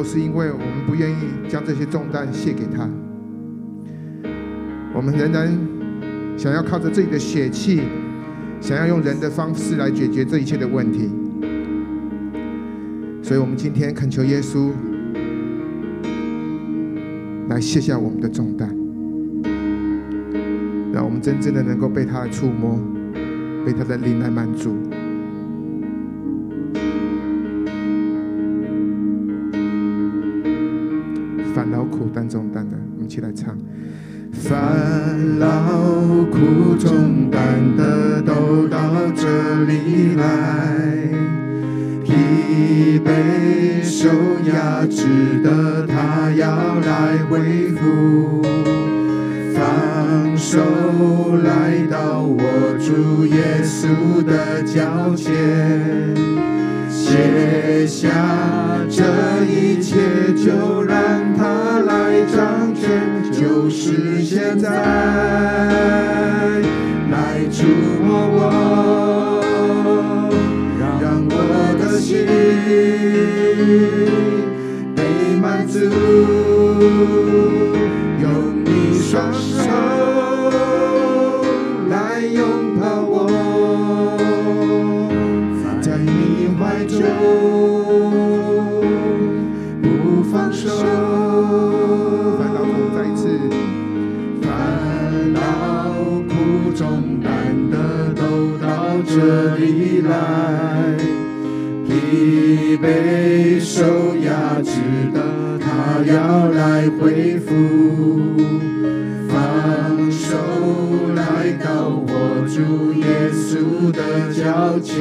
都是因为我们不愿意将这些重担卸给他，我们仍然想要靠着自己的血气，想要用人的方式来解决这一切的问题。所以，我们今天恳求耶稣来卸下我们的重担，让我们真正的能够被他的触摸，被他的灵来满足。苦重担的都到这里来，疲惫受压制的他要来恢复，放手来到我主耶稣的脚前，卸下这一切，就让他。掌权就是现在，来触摸我，让我的心被满足，用你双手这里来，疲惫受压制的他要来恢复，放手来到我主耶稣的脚前，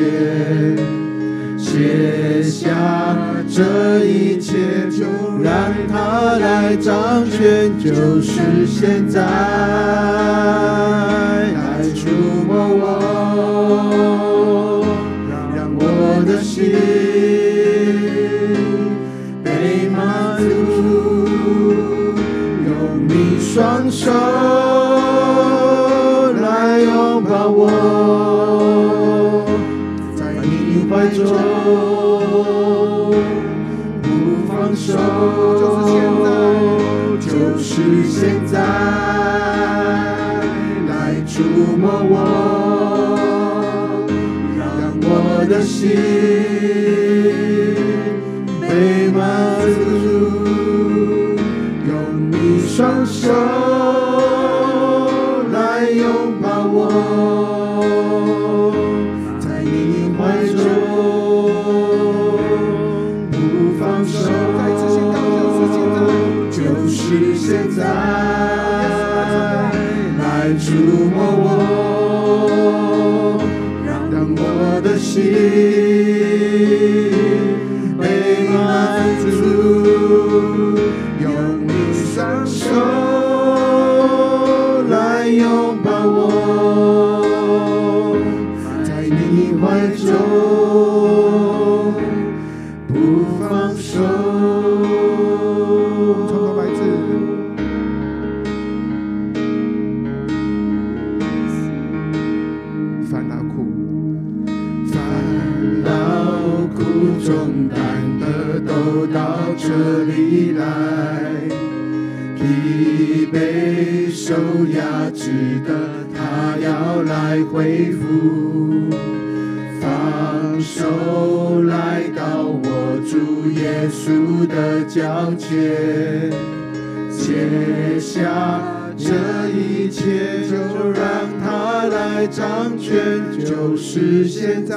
卸下这一切，就让他来掌权，就是现在，来触摸我。心被满足，用你双手来拥抱我，在你怀中不放手，就是现在，来触摸我，的心被满足，用你双手。来，疲惫受压制的他要来恢复，放手来到我主耶稣的脚前，卸下这一切就让他来掌权，就是现在。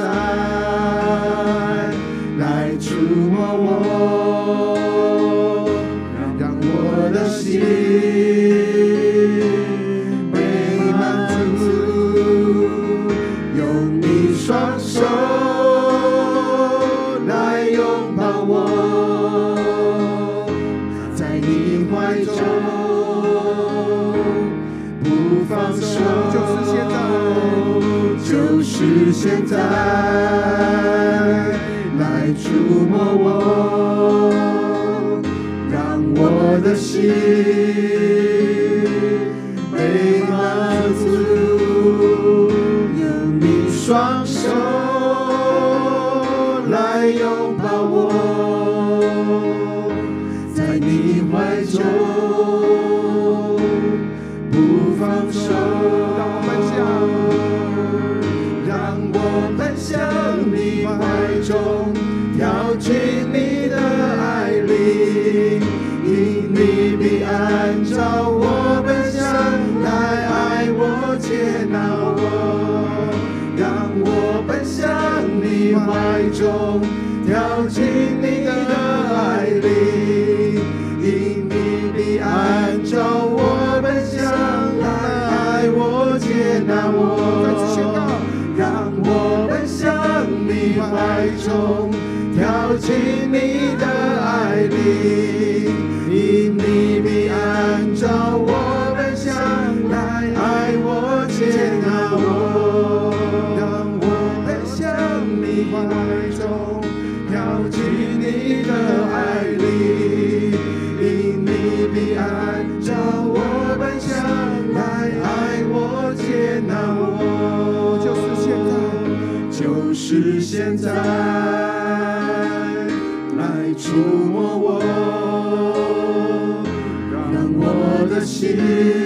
来触摸我。我的心被满足，用你双手来拥抱我。在你怀中，不放手，就是现在。我我、接纳的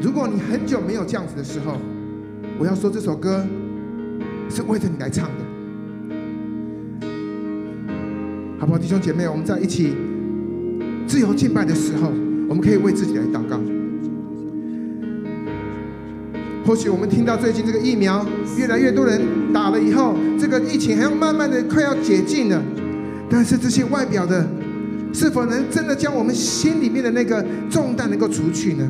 如果你很久没有这样子的时候，我要说这首歌是为着你来唱的，好不好，弟兄姐妹？我们在一起自由敬拜的时候，我们可以为自己来祷告。或许我们听到最近这个疫苗越来越多人打了以后，这个疫情还要慢慢的快要解禁了，但是这些外表的。是否能真的将我们心里面的那个重担能够除去呢？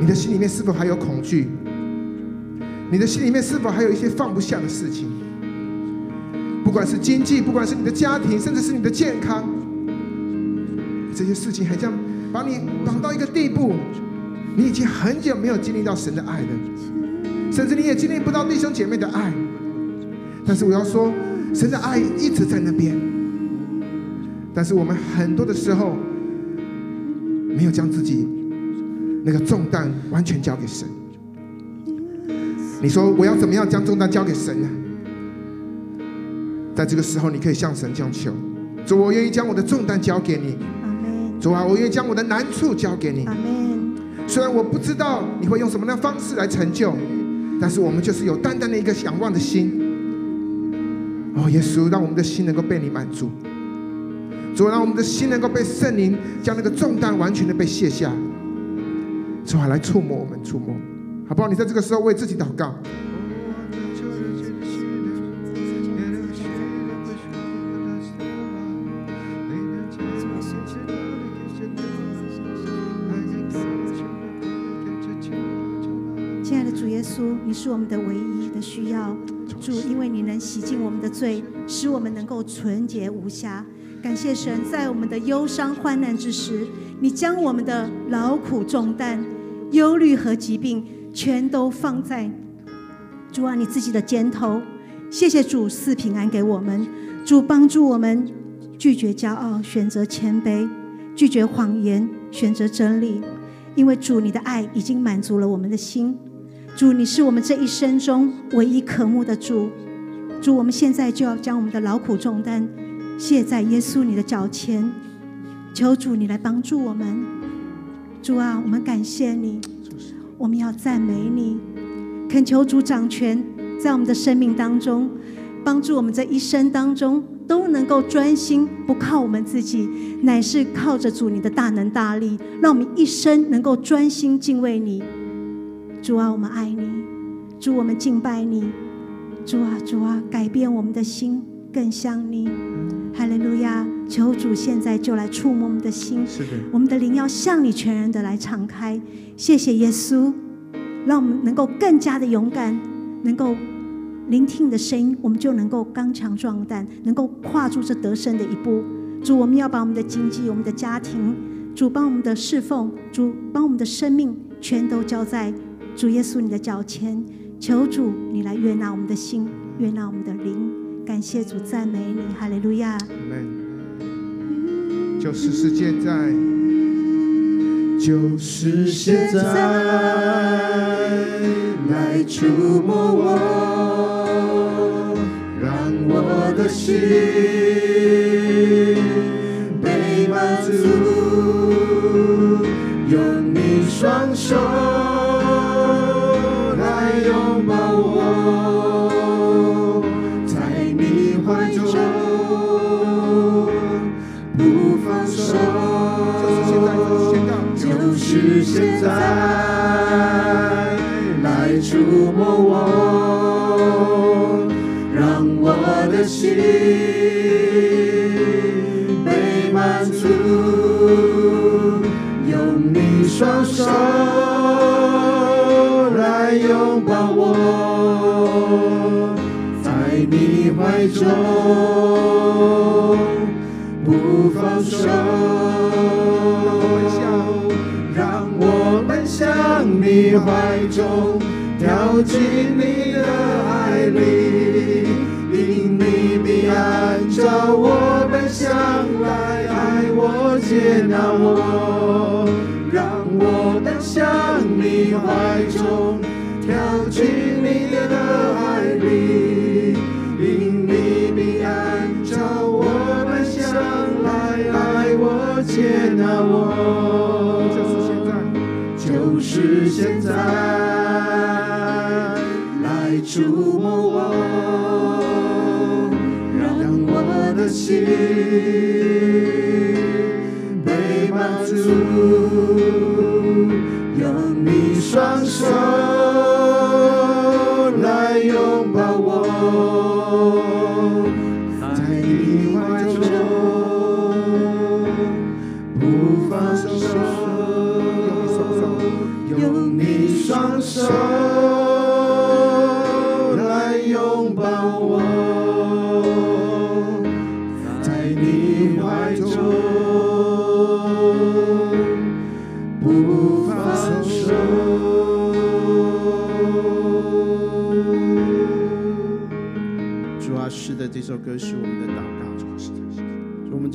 你的心里面是否还有恐惧？你的心里面是否还有一些放不下的事情？不管是经济，不管是你的家庭，甚至是你的健康，这些事情还将把你绑到一个地步，你已经很久没有经历到神的爱了，甚至你也经历不到弟兄姐妹的爱。但是我要说，神的爱一直在那边。但是我们很多的时候没有将自己那个重担完全交给神。你说我要怎么样将重担交给神呢？在这个时候，你可以向神这样求：主，我愿意将我的重担交给你。主啊，我愿意将我的难处交给你。虽然我不知道你会用什么样的方式来成就，但是我们就是有淡淡的一个仰望的心。哦，耶稣，让我们的心能够被你满足。主，让我们的心能够被圣灵将那个重担完全的被卸下。主啊，来触摸我们，触摸，好不好？你在这个时候为自己祷告。亲爱的主耶稣，你是我们的唯一的需要。主，因为你能洗净我们的罪，使我们能够纯洁无瑕。感谢神，在我们的忧伤患难之时，你将我们的劳苦重担、忧虑和疾病，全都放在主啊你自己的肩头。谢谢主赐平安给我们。主帮助我们拒绝骄傲，选择谦卑，拒绝谎言，选择真理。因为主，你的爱已经满足了我们的心。主，你是我们这一生中唯一渴慕的主。主，我们现在就要将我们的劳苦重担卸在耶稣你的脚前，求主你来帮助我们。主啊，我们感谢你，我们要赞美你，恳求主掌权在我们的生命当中，帮助我们这一生当中都能够专心，不靠我们自己，乃是靠着主你的大能大力，让我们一生能够专心敬畏你。主啊，我们爱你，主，我们敬拜你。主啊，主啊，改变我们的心，更像你。哈利路亚！求主现在就来触摸我们的心，是的，我们的灵要向你全然的来敞开。谢谢耶稣，让我们能够更加的勇敢，能够聆听你的声音，我们就能够刚强壮胆，能够跨出这得胜的一步。主，我们要把我们的经济、我们的家庭，主帮我们的侍奉，主帮我们的生命，全都交在主耶稣你的脚前。求主，你来悦纳我们的心，悦纳我们的灵。感谢主，赞美你，哈利路亚。就是是现在，就是现在，来触摸我，让我的心被满足，用你双手。现在来触摸我，让我的心被满足，用你双手来拥抱我，在你怀中不放手。你怀中，跳进你的爱里，因你必按照我本相来爱我、接纳我，让我能向你怀中，跳进你的爱里，因你必按照我本相来爱我、接纳我。是现在，来触摸我，让我的心被满足，用你双手。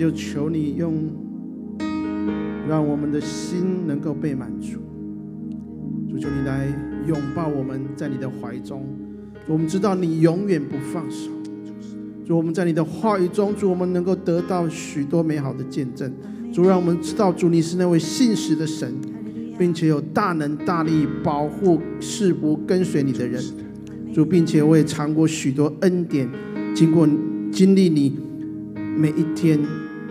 就求你用，让我们的心能够被满足。主求你来拥抱我们，在你的怀中。我们知道你永远不放手。主，我们在你的话语中，主，我们能够得到许多美好的见证。主，让我们知道，主，你是那位信实的神，并且有大能大力保护世不跟随你的人。主，并且我也尝过许多恩典，经过经历你每一天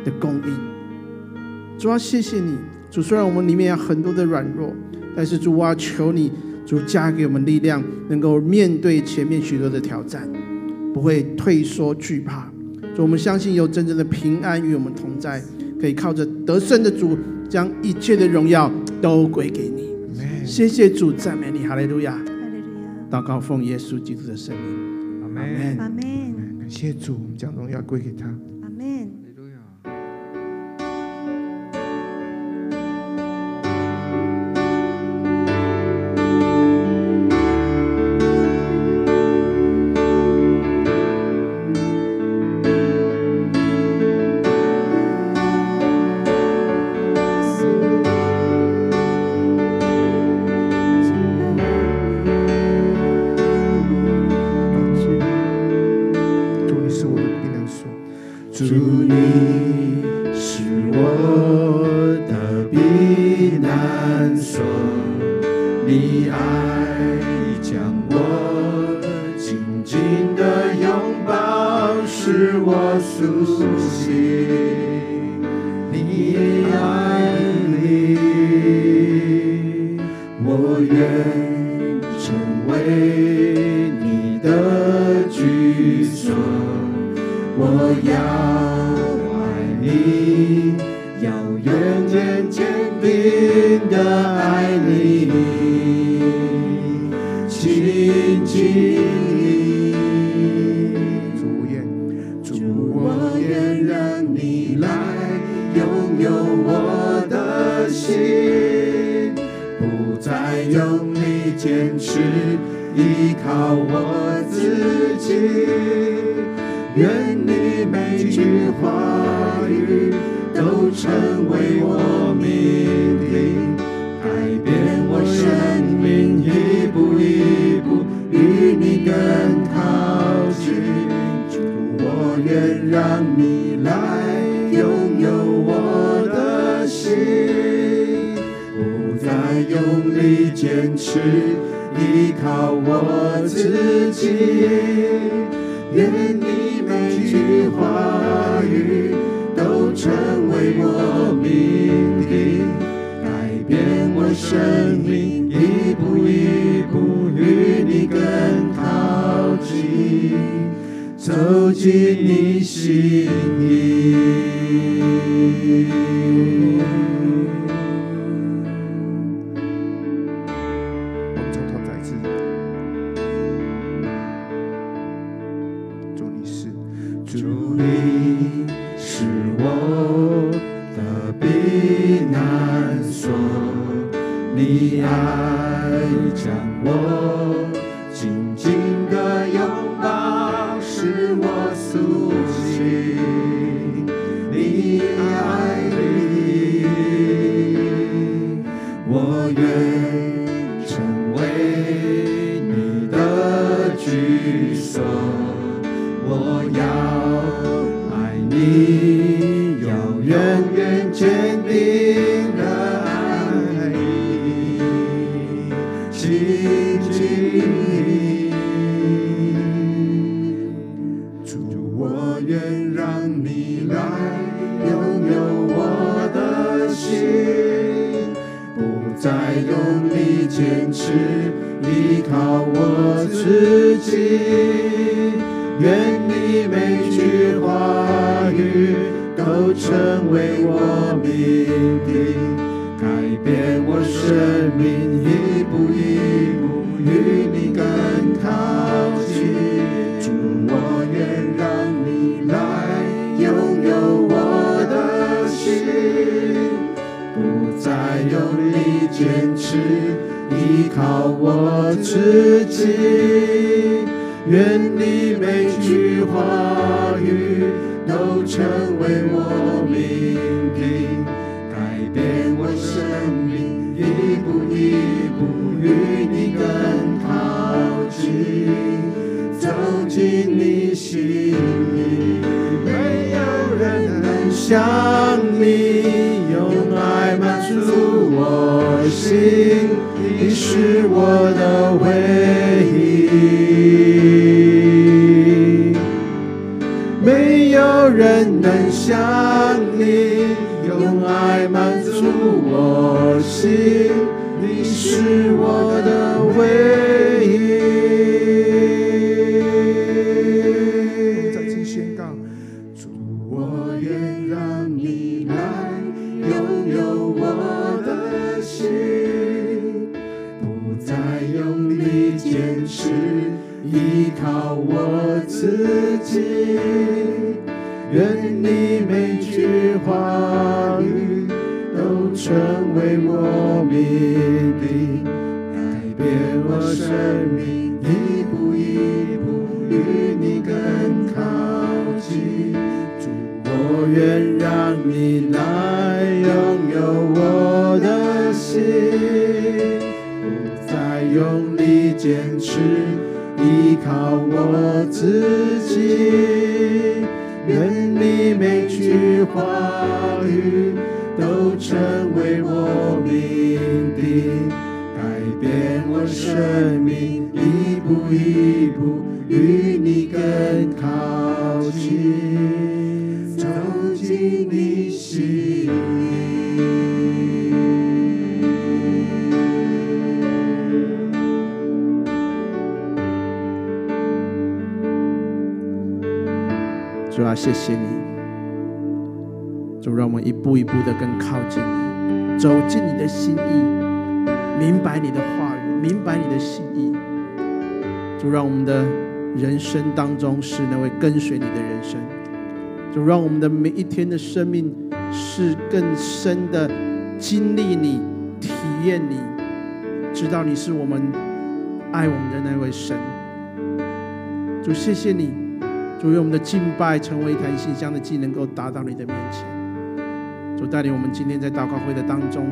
的供应。主啊，谢谢你。主，虽然我们里面有很多的软弱。但是主啊，求你主加给我们力量，能够面对前面许多的挑战，不会退缩惧怕。主，我们相信有真正的平安与我们同在，可以靠着得胜的主，将一切的荣耀都归给你。谢谢主，赞美你，哈利路亚。祷告奉耶稣基督的圣名，阿门。阿门。感谢主，我们将荣耀归给他。我要爱你，要远远坚定的爱你，亲近你。主愿，主我愿让你来拥有我的心，不再用力坚持，依靠我自己。愿每句话语都成为我命定，改变我生命，一步一步与你更靠近。我愿让你来拥有我的心，不再用力坚持，你爱着我。想。更靠近，走进你心里。主啊，谢谢你，主让我们一步一步的更靠近你，走进你的心意，明白你的话语，明白你的心意。主让我们的人生当中是那位跟随你的人生。主让我们的每一天的生命是更深的经历你、体验你，知道你是我们爱我们的那位神。主，谢谢你。主，愿我们的敬拜成为一坛馨香的祭，能够达到你的面前。主带领我们今天在祷告会的当中，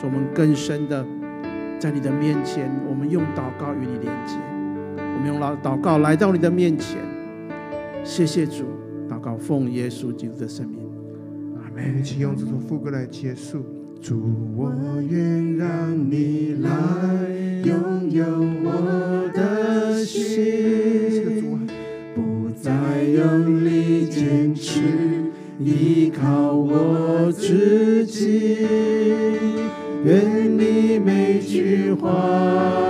主我们更深的在你的面前，我们用祷告与你连接，我们用祷祷告来到你的面前。谢谢主，祷告奉耶稣基督的圣名，阿门。一起用这首副歌来结束。主，我愿让你来拥有我的心。不再用力坚持，依靠我自己。愿你每句话语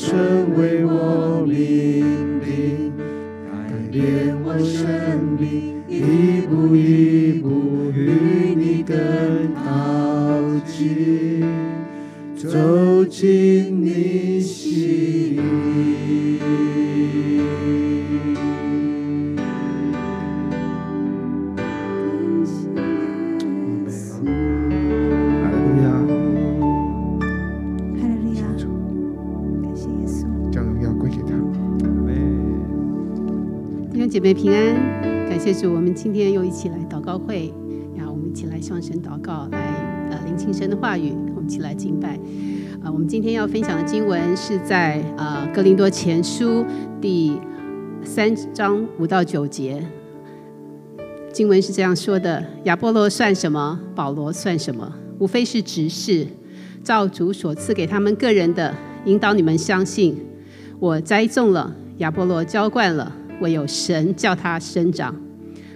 都成为我命令，改变我生命，一步一步与你更靠近，走进你平安，感谢主，我们今天又一起来祷告会，然后我们一起来向神祷告，来呃聆听神的话语，我们一起来敬拜。啊、我们今天要分享的经文是在呃哥林多前书第三章五到九节，经文是这样说的：亚波罗算什么？保罗算什么？无非是执事，照主所赐给他们个人的，引导你们相信。我栽种了，亚波罗浇灌了。唯有神叫他生长，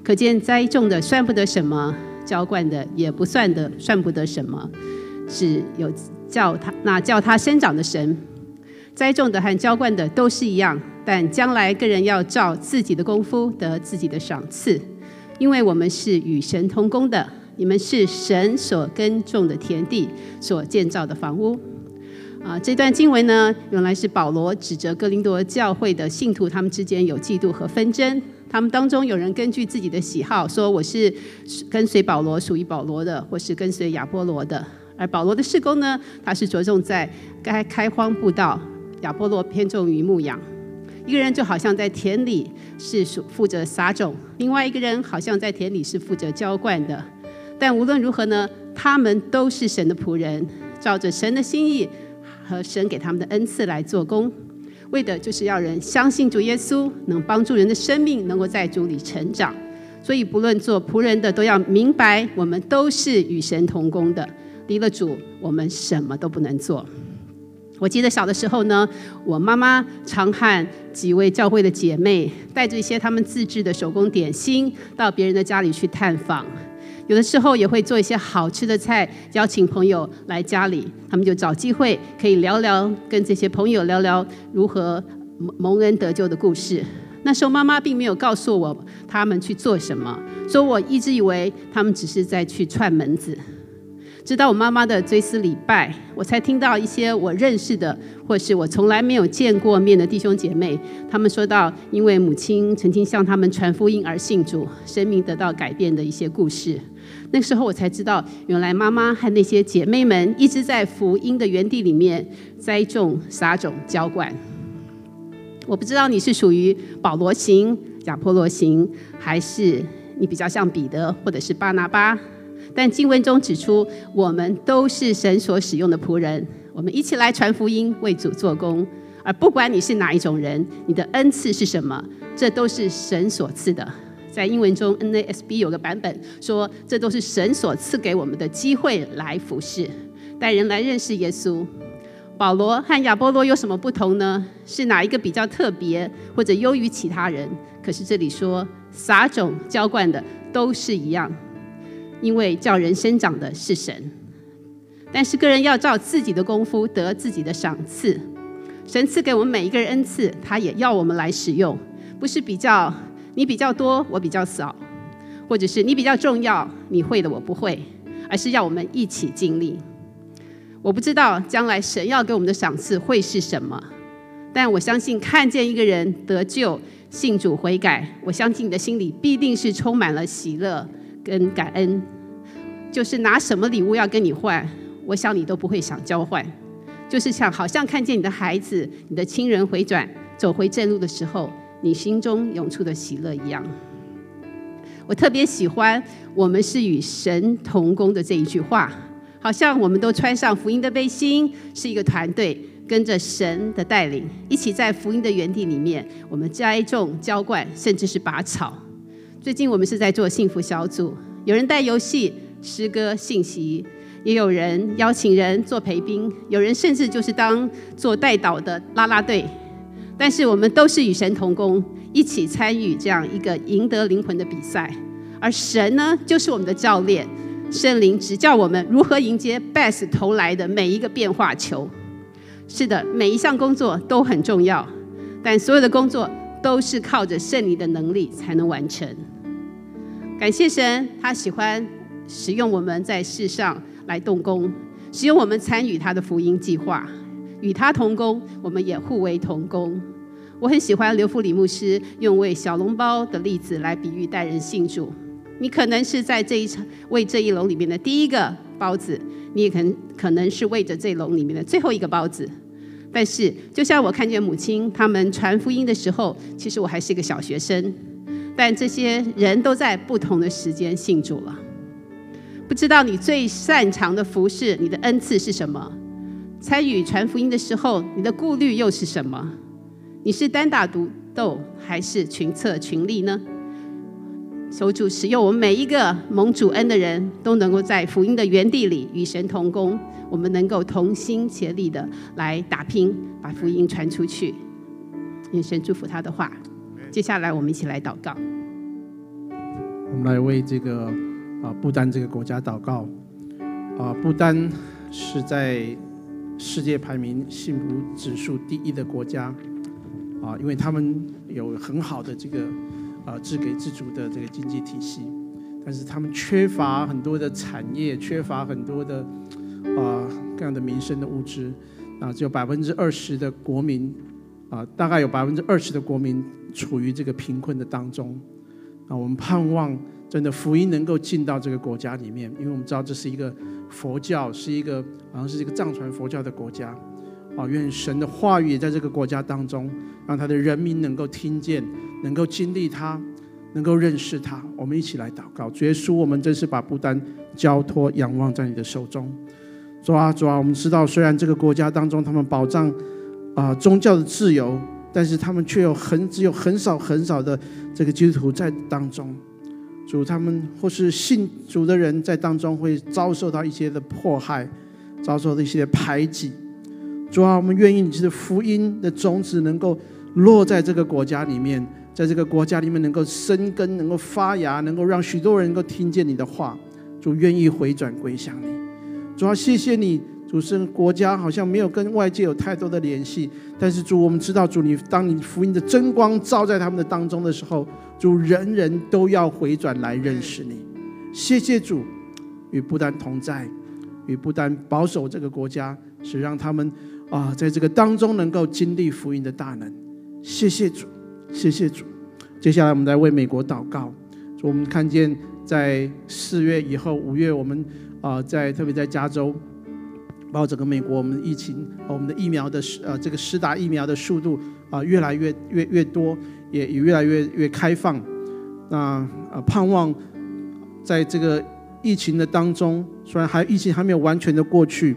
可见栽种的算不得什么，浇灌的也不算得算不得什么，只有叫他那叫他生长的神。栽种的和浇灌的都是一样，但将来个人要照自己的功夫得自己的赏赐，因为我们是与神同工的，你们是神所耕种的田地，所建造的房屋。啊，这段经文呢，原来是保罗指责哥林多教会的信徒，他们之间有嫉妒和纷争。他们当中有人根据自己的喜好说，我是跟随保罗，属于保罗的，或是跟随亚波罗的。而保罗的事工呢，他是着重在该开荒布道，亚波罗偏重于牧养。一个人就好像在田里是属负责撒种，另外一个人好像在田里是负责浇灌的。但无论如何呢，他们都是神的仆人，照着神的心意。和神给他们的恩赐来做工，为的就是要人相信主耶稣，能帮助人的生命能够在主里成长。所以，不论做仆人的，都要明白，我们都是与神同工的。离了主，我们什么都不能做。我记得小的时候呢，我妈妈常和几位教会的姐妹，带着一些他们自制的手工点心，到别人的家里去探访。有的时候也会做一些好吃的菜，邀请朋友来家里，他们就找机会可以聊聊，跟这些朋友聊聊如何蒙恩得救的故事。那时候妈妈并没有告诉我他们去做什么，所以我一直以为他们只是在去串门子。直到我妈妈的追思礼拜，我才听到一些我认识的，或是我从来没有见过面的弟兄姐妹，他们说到因为母亲曾经向他们传福音而信主，生命得到改变的一些故事。那时候我才知道，原来妈妈和那些姐妹们一直在福音的园地里面栽种、撒种、浇灌。我不知道你是属于保罗型、亚波罗型，还是你比较像彼得或者是巴拿巴。但经文中指出，我们都是神所使用的仆人，我们一起来传福音，为主做工。而不管你是哪一种人，你的恩赐是什么，这都是神所赐的。在英文中，NASB 有个版本说，这都是神所赐给我们的机会来服侍，带人来认识耶稣。保罗和亚波罗有什么不同呢？是哪一个比较特别，或者优于其他人？可是这里说，撒种浇灌的都是一样，因为叫人生长的是神。但是个人要照自己的功夫得自己的赏赐。神赐给我们每一个人恩赐，他也要我们来使用，不是比较。你比较多，我比较少，或者是你比较重要，你会的我不会，而是要我们一起经历。我不知道将来神要给我们的赏赐会是什么，但我相信看见一个人得救、信主悔改，我相信你的心里必定是充满了喜乐跟感恩。就是拿什么礼物要跟你换，我想你都不会想交换。就是像好像看见你的孩子、你的亲人回转走回正路的时候。你心中涌出的喜乐一样，我特别喜欢“我们是与神同工”的这一句话，好像我们都穿上福音的背心，是一个团队，跟着神的带领，一起在福音的园地里面，我们栽种、浇灌，甚至是拔草。最近我们是在做幸福小组，有人带游戏、诗歌、信息，也有人邀请人做陪宾，有人甚至就是当做带导的啦啦队。但是我们都是与神同工，一起参与这样一个赢得灵魂的比赛。而神呢，就是我们的教练，圣灵指教我们如何迎接 best 投来的每一个变化球。是的，每一项工作都很重要，但所有的工作都是靠着圣灵的能力才能完成。感谢神，他喜欢使用我们在世上来动工，使用我们参与他的福音计划。与他同工，我们也互为同工。我很喜欢刘福里牧师用喂小笼包的例子来比喻带人信主。你可能是在这一场喂这一笼里面的第一个包子，你也可能可能是喂着这笼里面的最后一个包子。但是，就像我看见母亲他们传福音的时候，其实我还是一个小学生。但这些人都在不同的时间信主了。不知道你最擅长的服事，你的恩赐是什么？参与传福音的时候，你的顾虑又是什么？你是单打独斗，还是群策群力呢？求主使用我们每一个蒙主恩的人，都能够在福音的园地里与神同工，我们能够同心协力的来打拼，把福音传出去。愿神祝福他的话。接下来，我们一起来祷告。我们来为这个啊不丹这个国家祷告。啊，不丹是在。世界排名幸福指数第一的国家，啊，因为他们有很好的这个啊自给自足的这个经济体系，但是他们缺乏很多的产业，缺乏很多的啊各样的民生的物资，啊，只有百分之二十的国民，啊，大概有百分之二十的国民处于这个贫困的当中，啊，我们盼望真的福音能够进到这个国家里面，因为我们知道这是一个。佛教是一个，好像是一个藏传佛教的国家，啊，愿神的话语也在这个国家当中，让他的人民能够听见，能够经历他，能够认识他。我们一起来祷告，主耶稣，我们真是把不丹交托仰望在你的手中。主啊，主啊，我们知道虽然这个国家当中他们保障啊宗教的自由，但是他们却有很只有很少很少的这个基督徒在当中。主他们或是信主的人在当中会遭受到一些的迫害，遭受到一些排挤。主啊，我们愿意你的福音的种子能够落在这个国家里面，在这个国家里面能够生根，能够发芽，能够让许多人能够听见你的话。主愿意回转归向你。主啊，谢谢你。主是国家好像没有跟外界有太多的联系，但是主，我们知道主你当你福音的真光照在他们的当中的时候。主，人人都要回转来认识你。谢谢主，与不丹同在，与不丹保守这个国家，是让他们啊，在这个当中能够经历福音的大能。谢谢主，谢谢主。接下来我们来为美国祷告。我们看见在四月以后，五月我们啊，在特别在加州，包括整个美国，我们的疫情，我们的疫苗的呃这个施打疫苗的速度啊，越来越越越多。也也越来越越开放，那呃盼望在这个疫情的当中，虽然还疫情还没有完全的过去，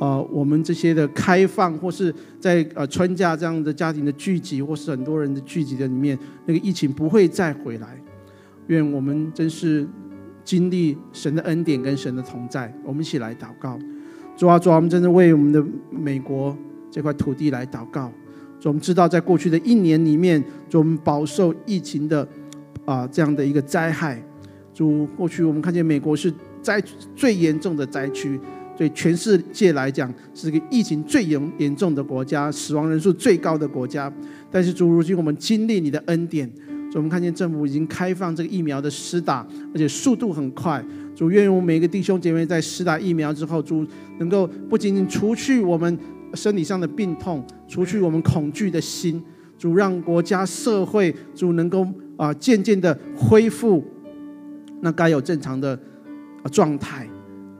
呃，我们这些的开放或是在呃春假这样的家庭的聚集，或是很多人的聚集的里面，那个疫情不会再回来，愿我们真是经历神的恩典跟神的同在。我们一起来祷告。主啊，主啊，我们真的为我们的美国这块土地来祷告。主，我们知道在过去的一年里面，主我们饱受疫情的啊这样的一个灾害。主，过去我们看见美国是灾最严重的灾区。对全世界来讲，是个疫情最严严重的国家，死亡人数最高的国家。但是，主如今我们经历你的恩典，主我们看见政府已经开放这个疫苗的施打，而且速度很快。主愿我们每一个弟兄姐妹在施打疫苗之后，主能够不仅仅除去我们身体上的病痛，除去我们恐惧的心，主让国家社会主能够啊渐渐的恢复那该有正常的啊状态。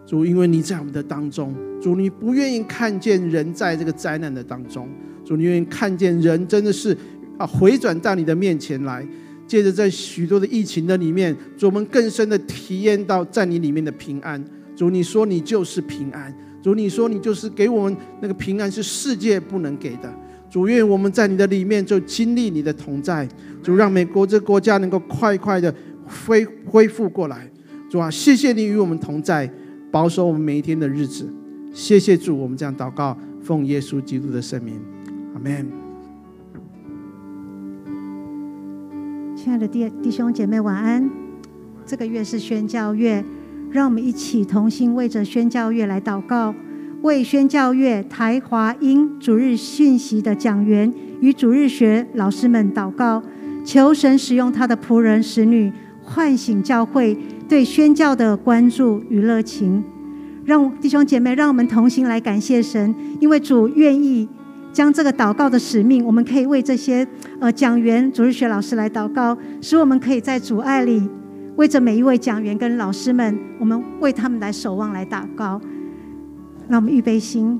主，因为你在我们的当中，主，你不愿意看见人在这个灾难的当中，主，你愿意看见人真的是啊回转到你的面前来。借着在许多的疫情的里面，主，我们更深的体验到在你里面的平安。主，你说你就是平安，主，你说你就是给我们那个平安是世界不能给的。主，愿我们在你的里面就经历你的同在。主，让美国这国家能够快快的恢恢复过来。主啊，谢谢你与我们同在。保守我们每一天的日子，谢谢主，我们这样祷告，奉耶稣基督的圣名，阿门。亲爱的弟弟兄姐妹，晚安。这个月是宣教月，让我们一起同心为着宣教月来祷告，为宣教月台华英主日信息的讲员与主日学老师们祷告，求神使用他的仆人使女，唤醒教会。对宣教的关注与热情，让弟兄姐妹，让我们同心来感谢神，因为主愿意将这个祷告的使命，我们可以为这些呃讲员、主日学老师来祷告，使我们可以在主爱里，为着每一位讲员跟老师们，我们为他们来守望来祷告。让我们预备心，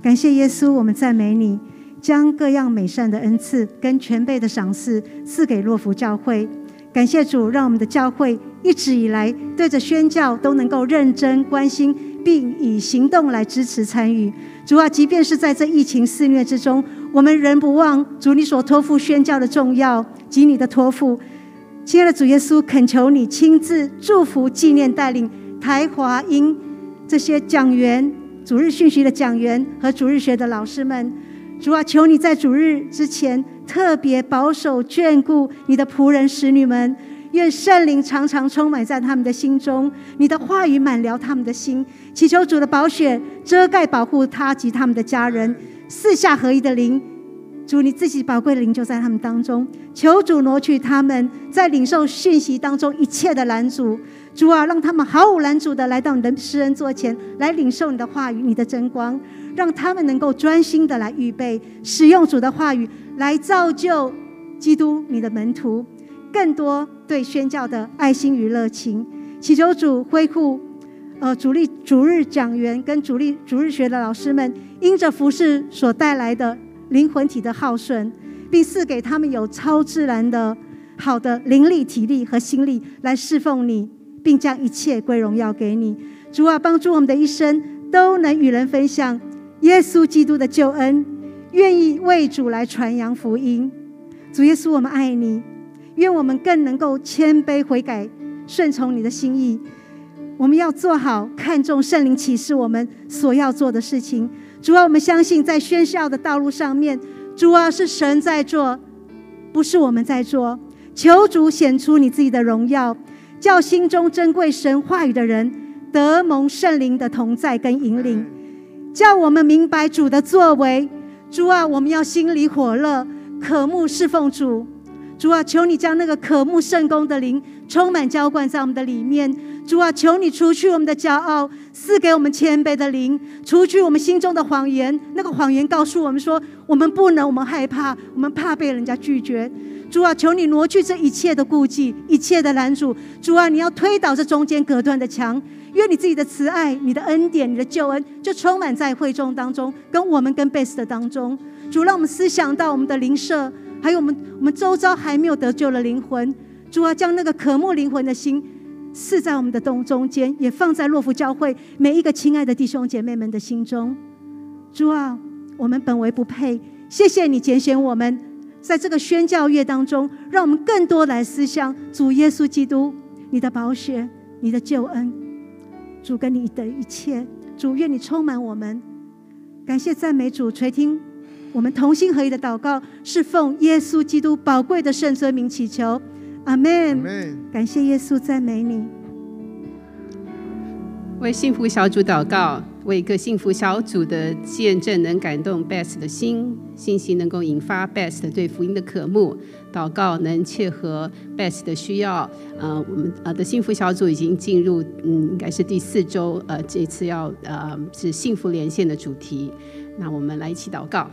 感谢耶稣，我们赞美你，将各样美善的恩赐跟全备的赏赐赐给洛福教会。感谢主，让我们的教会一直以来对着宣教都能够认真关心，并以行动来支持参与。主啊，即便是在这疫情肆虐之中，我们仍不忘主你所托付宣教的重要及你的托付。亲爱的主耶稣，恳求你亲自祝福、纪念、带领台华英这些讲员、主日讯息的讲员和主日学的老师们。主啊，求你在主日之前。特别保守眷顾你的仆人使女们，愿圣灵常常充满在他们的心中，你的话语满了他们的心。祈求主的宝血遮盖保护他及他们的家人，四下合一的灵，主你自己宝贵的灵就在他们当中。求主挪去他们在领受讯息当中一切的拦阻，主啊，让他们毫无拦阻的来到你的施恩座前来领受你的话语、你的真光，让他们能够专心的来预备使用主的话语。来造就基督你的门徒，更多对宣教的爱心与热情，祈求主恢复，呃，主力主日讲员跟主力主日学的老师们，因着服事所带来的灵魂体的耗损，并赐给他们有超自然的好的灵力、体力和心力来侍奉你，并将一切归荣耀给你。主啊，帮助我们的一生都能与人分享耶稣基督的救恩。愿意为主来传扬福音，主耶稣，我们爱你。愿我们更能够谦卑悔改，顺从你的心意。我们要做好看重圣灵启示我们所要做的事情。主啊，我们相信在宣教的道路上面，主啊是神在做，不是我们在做。求主显出你自己的荣耀，叫心中珍贵神话语的人得蒙圣灵的同在跟引领，叫我们明白主的作为。主啊，我们要心里火热，渴慕侍奉主。主啊，求你将那个渴慕圣工的灵充满浇灌在我们的里面。主啊，求你除去我们的骄傲，赐给我们谦卑的灵，除去我们心中的谎言。那个谎言告诉我们说，我们不能，我们害怕，我们怕被人家拒绝。主啊，求你挪去这一切的顾忌，一切的拦阻。主啊，你要推倒这中间隔断的墙。愿你自己的慈爱、你的恩典、你的救恩，就充满在会众当中，跟我们跟贝斯的当中。主，让我们思想到我们的灵舍，还有我们我们周遭还没有得救的灵魂。主啊，将那个渴慕灵魂的心赐在我们的东中间，也放在洛福教会每一个亲爱的弟兄姐妹们的心中。主啊，我们本为不配，谢谢你拣选我们，在这个宣教月当中，让我们更多来思想主耶稣基督，你的宝血，你的救恩，主跟你的一切，主愿你充满我们。感谢赞美主，垂听我们同心合一的祷告，是奉耶稣基督宝贵的圣尊名祈求，阿门。感谢耶稣，赞美你。为幸福小组祷告。为一个幸福小组的见证能感动 Best 的心，信息能够引发 Best 对福音的渴慕，祷告能切合 Best 的需要。呃，我们呃的幸福小组已经进入，嗯，应该是第四周。呃，这次要呃是幸福连线的主题。那我们来一起祷告。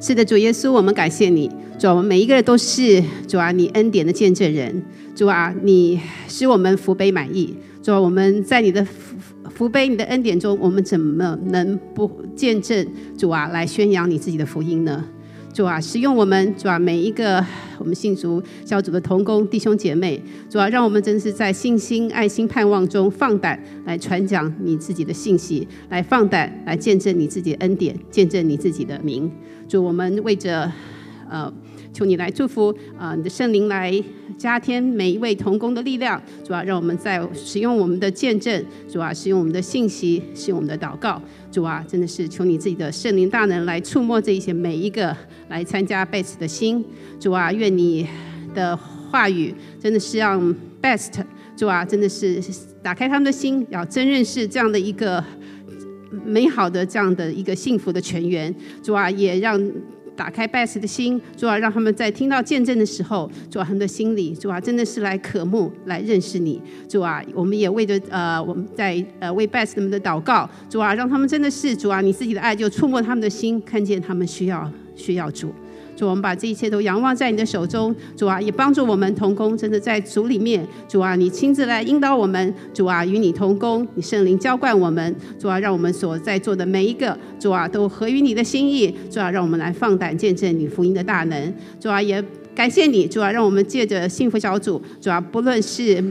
是的，主耶稣，我们感谢你，主，我们每一个人都是主啊，你恩典的见证人。主啊，你使我们福杯满溢。主啊，我们在你的福。福杯，你的恩典中，我们怎么能不见证主啊，来宣扬你自己的福音呢？主啊，使用我们主啊，每一个我们信主小组的同工弟兄姐妹，主啊，让我们真是在信心、爱心、盼望中放胆来传讲你自己的信息，来放胆来见证你自己的恩典，见证你自己的名。主，我们为着呃。求你来祝福啊！你的圣灵来加添每一位同工的力量，主啊，让我们在使用我们的见证，主啊，使用我们的信息，使用我们的祷告，主啊，真的是求你自己的圣灵大能来触摸这一些每一个来参加 Best 的心，主啊，愿你的话语真的是让 Best，主啊，真的是打开他们的心，要真认识这样的一个美好的这样的一个幸福的泉源，主啊，也让。打开 Best 的心，主啊，让他们在听到见证的时候，主啊，他们的心里，主啊，真的是来渴慕，来认识你，主啊，我们也为着呃，我们在呃为 Best 他们的祷告，主啊，让他们真的是主啊，你自己的爱就触摸他们的心，看见他们需要需要主。主，我们把这一切都仰望在你的手中，主啊，也帮助我们同工，真的在主里面，主啊，你亲自来引导我们，主啊，与你同工，你圣灵浇灌我们，主啊，让我们所在做的每一个，主啊，都合于你的心意，主啊，让我们来放胆见证你福音的大能，主啊，也感谢你，主啊，让我们借着幸福小组，主啊，不论是。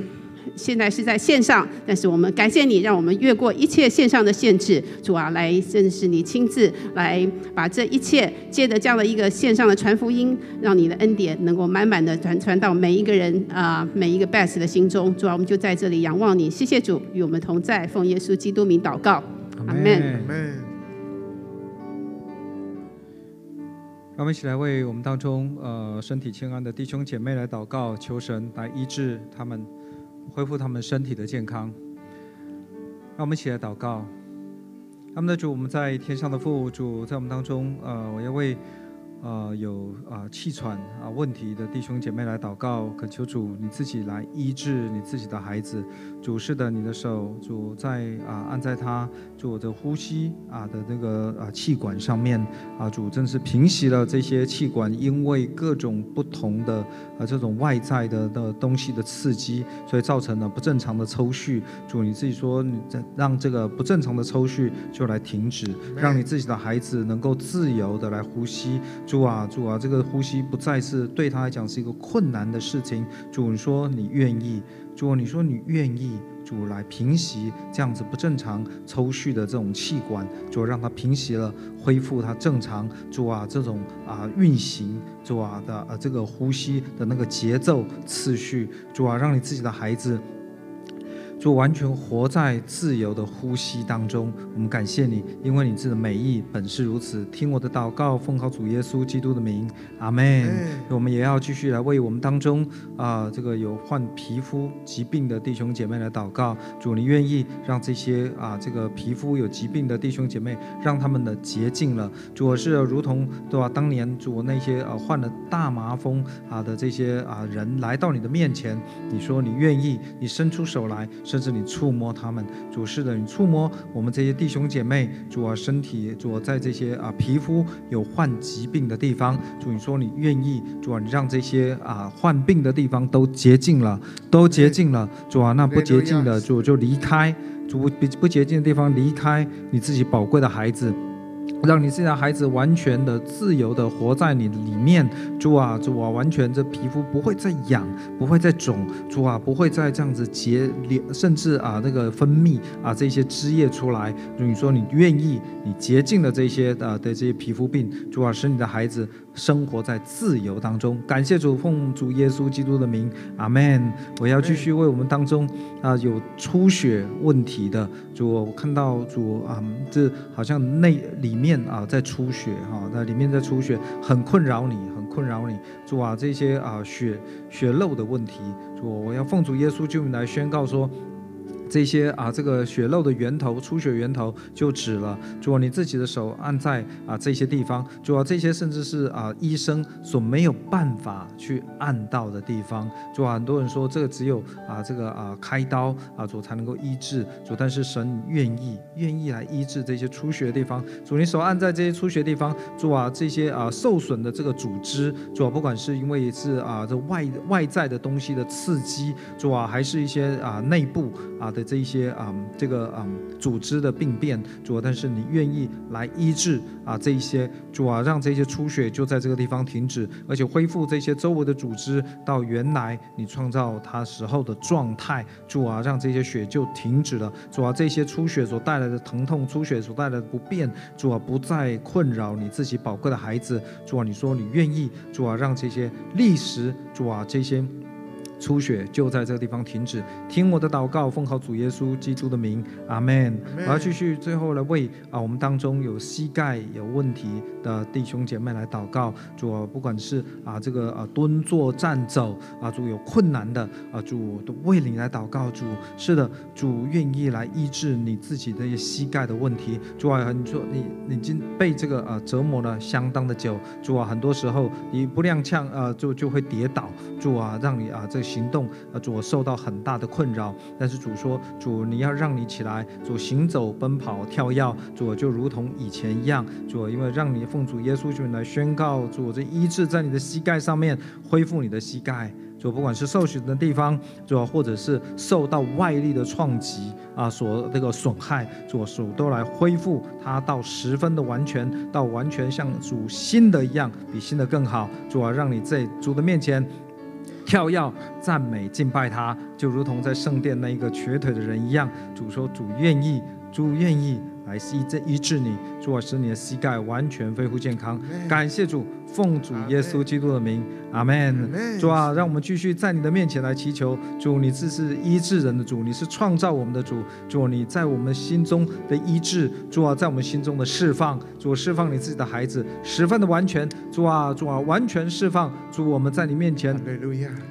现在是在线上，但是我们感谢你，让我们越过一切线上的限制，主啊，来认识你，亲自来把这一切借着这样的一个线上的传福音，让你的恩典能够满满的传传到每一个人啊、呃，每一个 Best 的心中。主啊，我们就在这里仰望你，谢谢主与我们同在，奉耶稣基督名祷告，阿门。让我们一起来为我们当中呃身体欠安的弟兄姐妹来祷告，求神来医治他们。恢复他们身体的健康，让我们一起来祷告。他们的主，我们在天上的父，主在我们当中，呃，我要为。呃，有啊、气喘啊问题的弟兄姐妹来祷告，恳求主你自己来医治你自己的孩子。主是的，你的手主在啊按在他主的呼吸啊的那个啊气管上面啊，主正是平息了这些气管因为各种不同的啊这种外在的的东西的刺激，所以造成了不正常的抽搐。主你自己说，你在让这个不正常的抽搐就来停止，让你自己的孩子能够自由的来呼吸。主啊，主啊，这个呼吸不再是对他来讲是一个困难的事情。主，你说你愿意，主，你说你愿意，主来平息这样子不正常抽蓄的这种气管，主让它平息了，恢复它正常。主啊，这种啊运行，主啊的啊这个呼吸的那个节奏次序，主啊，让你自己的孩子。就完全活在自由的呼吸当中，我们感谢你，因为你自己的美意本是如此。听我的祷告，奉靠主耶稣基督的名，阿门。我们也要继续来为我们当中啊、呃，这个有患皮肤疾病的弟兄姐妹来祷告。主，你愿意让这些啊，这个皮肤有疾病的弟兄姐妹，让他们的洁净了。主，我是如同对吧？当年主那些呃患了大麻风啊的这些啊人来到你的面前，你说你愿意，你伸出手来。甚至你触摸他们，主是的，你触摸我们这些弟兄姐妹，主啊，身体，主啊，在这些啊皮肤有患疾病的地方，主你说你愿意，主啊，你让这些啊患病的地方都洁净了，都洁净了，主啊，那不洁净的主就离开，主不不洁净的地方离开你自己宝贵的孩子。让你自己的孩子完全的自由的活在你里面，主啊，主啊，完全这皮肤不会再痒，不会再肿，主啊，不会再这样子结连，甚至啊那个分泌啊这些汁液出来。你说你愿意，你洁净的这些啊的这些皮肤病，主啊，使你的孩子。生活在自由当中。感谢主，奉主耶稣基督的名，阿门。我要继续为我们当中啊有出血问题的主，我看到主啊，这好像内里面啊在出血哈，那里面在出血，很困扰你，很困扰你。主啊，这些啊血血漏的问题，主，我要奉主耶稣救你来宣告说。这些啊，这个血漏的源头、出血源头就止了。主啊，你自己的手按在啊这些地方。主啊，这些甚至是啊医生所没有办法去按到的地方。主啊，很多人说这个只有啊这个啊开刀啊主才能够医治。主，但是神愿意愿意来医治这些出血的地方。主，你手按在这些出血地方。主啊，这些啊受损的这个组织，主啊，不管是因为是啊这外外在的东西的刺激，主啊，还是一些啊内部啊。的这一些啊、这个啊、嗯，组织的病变，主啊，但是你愿意来医治啊，这一些主啊，让这些出血就在这个地方停止，而且恢复这些周围的组织到原来你创造它时候的状态，主啊，让这些血就停止了，主啊，这些出血所带来的疼痛，出血所带来的不便，主啊，不再困扰你自己宝贵的孩子，主啊，你说你愿意，主啊，让这些历史，主啊，这些。出血就在这个地方停止，听我的祷告，奉好主耶稣基督的名，阿门。我要继续最后来为啊我们当中有膝盖有问题的弟兄姐妹来祷告。主啊，不管是啊这个啊蹲坐站走啊，主有困难的啊，主都为你来祷告。主是的，主愿意来医治你自己的膝盖的问题。主啊，你说你你已经被这个啊折磨了相当的久。主啊，很多时候你不踉跄啊，就就会跌倒。主啊，让你啊这。行动，啊，主受到很大的困扰，但是主说，主你要让你起来，主行走、奔跑、跳跃，主就如同以前一样，主因为让你奉主耶稣就来宣告，主这医治在你的膝盖上面，恢复你的膝盖，主不管是受损的地方，主或者是受到外力的创击啊，所这个损害，主主都来恢复它到十分的完全，到完全像主新的一样，比新的更好，主啊，让你在主的面前。跳跃、赞美、敬拜他，就如同在圣殿那一个瘸腿的人一样。主说：“主愿意，主愿意来医治医治你，主啊，使你的膝盖完全恢复健康。”感谢主。奉主耶稣基督的名，阿门。主啊，让我们继续在你的面前来祈求。主，你这是医治人的主，你是创造我们的主。主，你在我们心中的医治，主啊，在我们心中的释放，主释放你自己的孩子，十分的完全。主啊，主啊，完全释放。主，我们在你面前，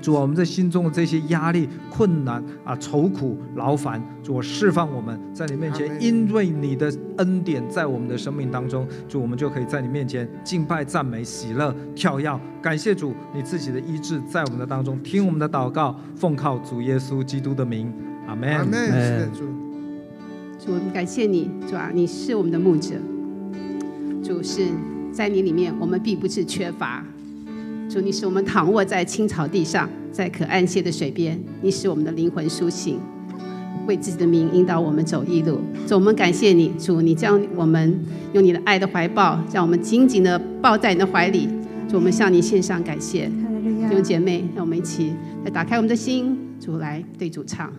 主啊，我们在心中的这些压力、困难啊、愁苦、劳烦，主我，释放我们在你面前，因为你的恩典在我们的生命当中，主，我们就可以在你面前敬拜、赞美、喜乐、跳跃，感谢主，你自己的医治在我们的当中，听我们的祷告，奉靠主耶稣基督的名，阿门。阿门。主，主，我们感谢你，主啊，你是我们的牧者，主是在你里面，我们并不是缺乏。主，你使我们躺卧在青草地上，在可安歇的水边，你使我们的灵魂苏醒，为自己的名引导我们走义路。主，我们感谢你，主，你将我们用你的爱的怀抱，让我们紧紧的抱在你的怀里。主，我们向你献上感谢。弟兄姐妹，让我们一起来打开我们的心，主来对主唱。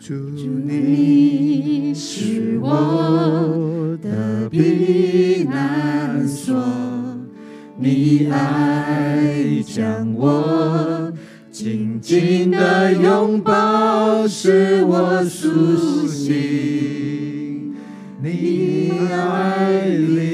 主，你是我的避难所，你爱将我紧紧的拥抱，使我苏醒。你爱里，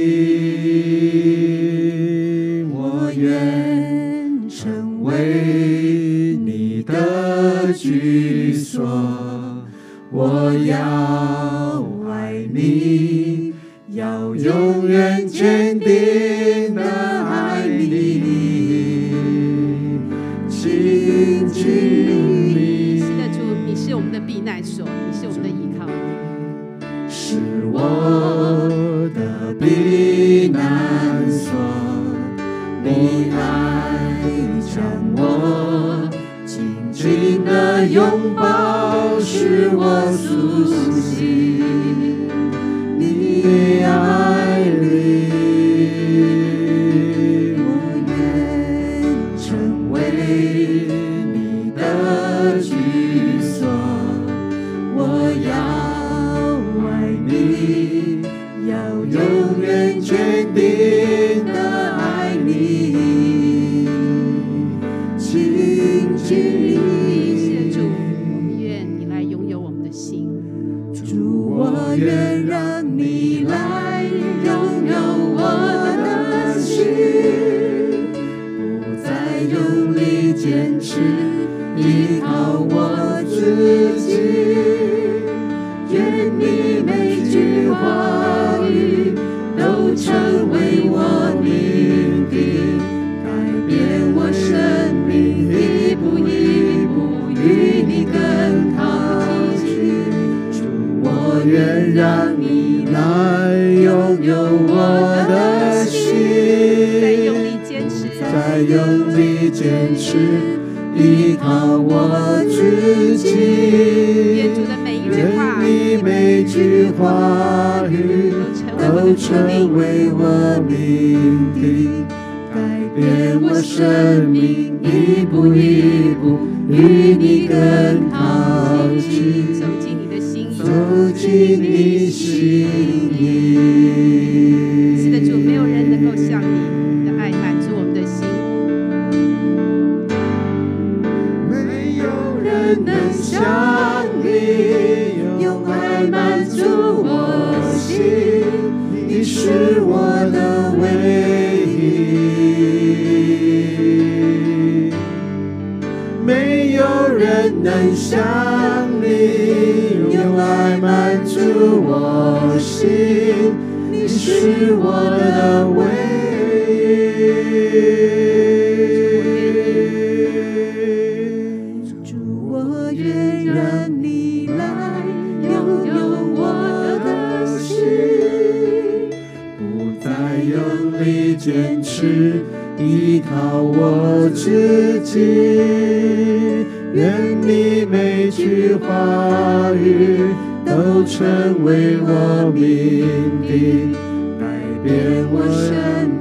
愿你每句话语都成为我命定，改变我生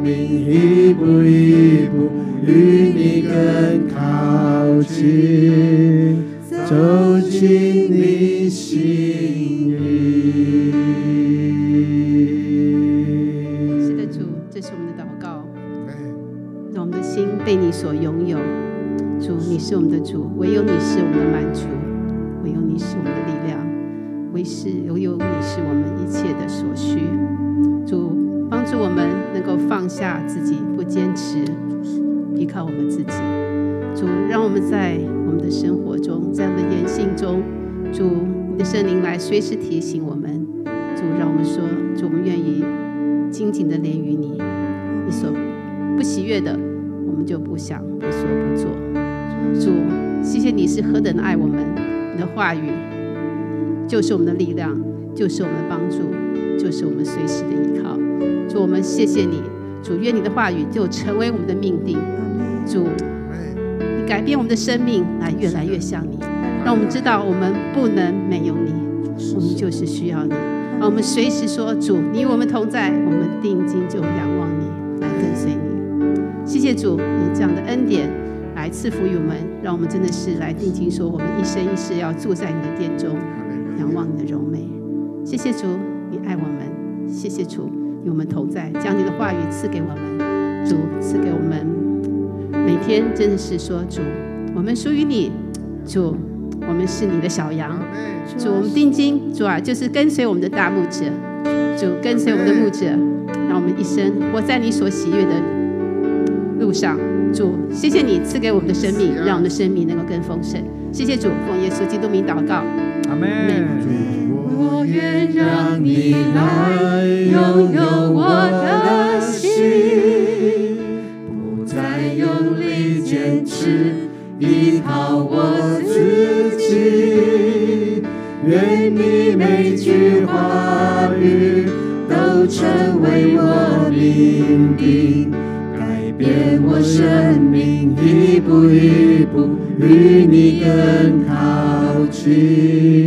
命，一步一步与你更靠近，走进你心。唯有你是我们的满足，唯有你是我们的力量，唯是唯有你是我们一切的所需。主，帮助我们能够放下自己，不坚持依靠我们自己。主，让我们在我们的生活中，在我们的言行中，主，你的圣灵来随时提醒我们。主，让我们说，主，我们愿意紧紧的连于你，你所不喜悦的，我们就不想、不说、不做。主，谢谢你是何等的爱我们，你的话语就是我们的力量，就是我们的帮助，就是我们随时的依靠。主，我们谢谢你，主，愿你的话语就成为我们的命定。主，你改变我们的生命，来越来越像你，让我们知道我们不能没有你，我们就是需要你。让我们随时说，主，你与我们同在，我们定睛就仰望你，来跟随你。谢谢主，你这样的恩典来赐福于我们，让我们真的是来定睛说，我们一生一世要住在你的殿中，仰望你的柔美。谢谢主，你爱我们。谢谢主，与我们同在，将你的话语赐给我们。主赐给我们，每天真的是说，主，我们属于你。主，我们是你的小羊。主，我们定睛，主啊，就是跟随我们的大牧者。主，跟随我们的牧者，让我们一生活在你所喜悦的路上。主，谢谢你赐给我们的生命，让我们的生命能够更丰盛。谢谢主，奉耶稣基督名祷告，阿门。我愿让你来拥有我的心，不再用力坚持依靠我生命，一步一步与你更靠近，